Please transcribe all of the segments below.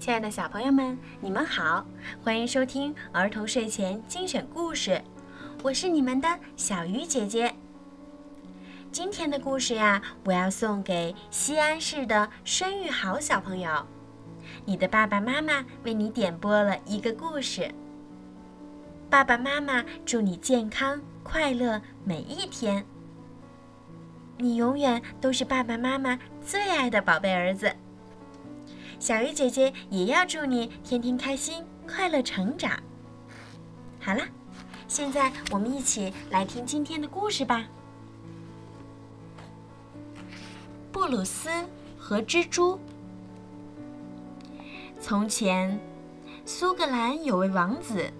亲爱的小朋友们，你们好，欢迎收听儿童睡前精选故事，我是你们的小鱼姐姐。今天的故事呀，我要送给西安市的申玉豪小朋友。你的爸爸妈妈为你点播了一个故事。爸爸妈妈祝你健康快乐每一天。你永远都是爸爸妈妈最爱的宝贝儿子。小鱼姐姐也要祝你天天开心、快乐成长。好了，现在我们一起来听今天的故事吧。布鲁斯和蜘蛛。从前，苏格兰有位王子，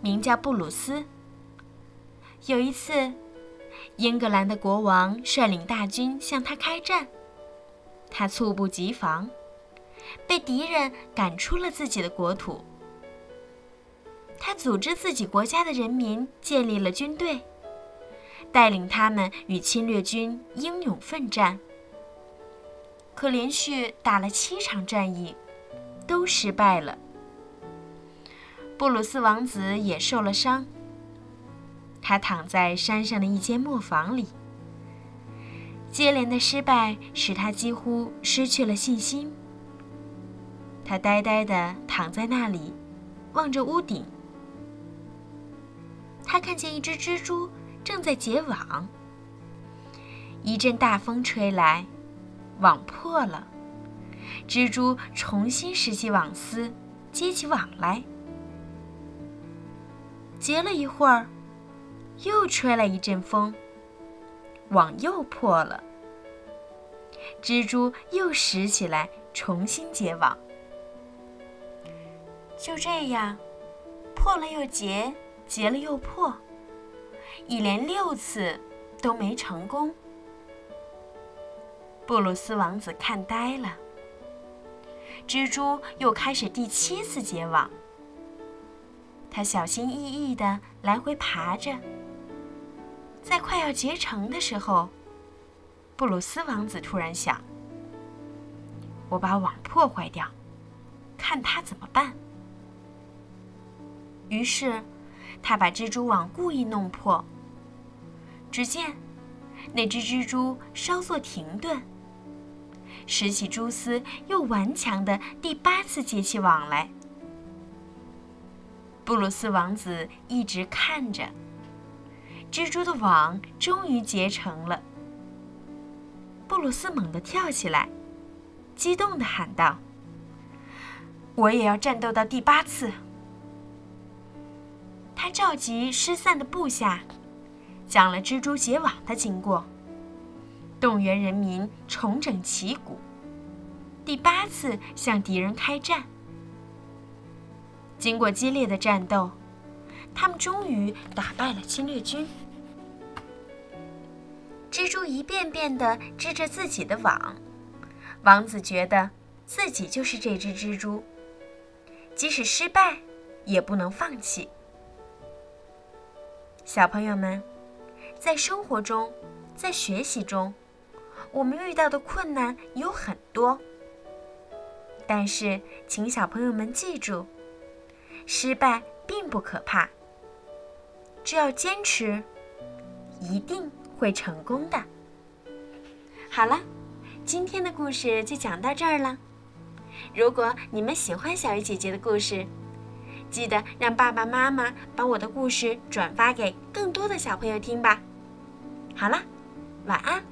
名叫布鲁斯。有一次，英格兰的国王率领大军向他开战，他猝不及防。被敌人赶出了自己的国土。他组织自己国家的人民建立了军队，带领他们与侵略军英勇奋战。可连续打了七场战役，都失败了。布鲁斯王子也受了伤。他躺在山上的一间磨坊里。接连的失败使他几乎失去了信心。他呆呆地躺在那里，望着屋顶。他看见一只蜘蛛正在结网。一阵大风吹来，网破了。蜘蛛重新拾起网丝，接起网来。结了一会儿，又吹来一阵风，网又破了。蜘蛛又拾起来，重新结网。就这样，破了又结，结了又破，一连六次都没成功。布鲁斯王子看呆了。蜘蛛又开始第七次结网，他小心翼翼地来回爬着，在快要结成的时候，布鲁斯王子突然想：“我把网破坏掉，看他怎么办。”于是，他把蜘蛛网故意弄破。只见那只蜘蛛稍作停顿，拾起蛛丝，又顽强的第八次结起网来。布鲁斯王子一直看着，蜘蛛的网终于结成了。布鲁斯猛地跳起来，激动的喊道：“我也要战斗到第八次！”他召集失散的部下，讲了蜘蛛结网的经过，动员人民重整旗鼓，第八次向敌人开战。经过激烈的战斗，他们终于打败了侵略军。蜘蛛一遍遍地织着自己的网，王子觉得自己就是这只蜘蛛，即使失败，也不能放弃。小朋友们，在生活中，在学习中，我们遇到的困难有很多。但是，请小朋友们记住，失败并不可怕。只要坚持，一定会成功的。好了，今天的故事就讲到这儿了。如果你们喜欢小鱼姐姐的故事，记得让爸爸妈妈把我的故事转发给更多的小朋友听吧。好了，晚安。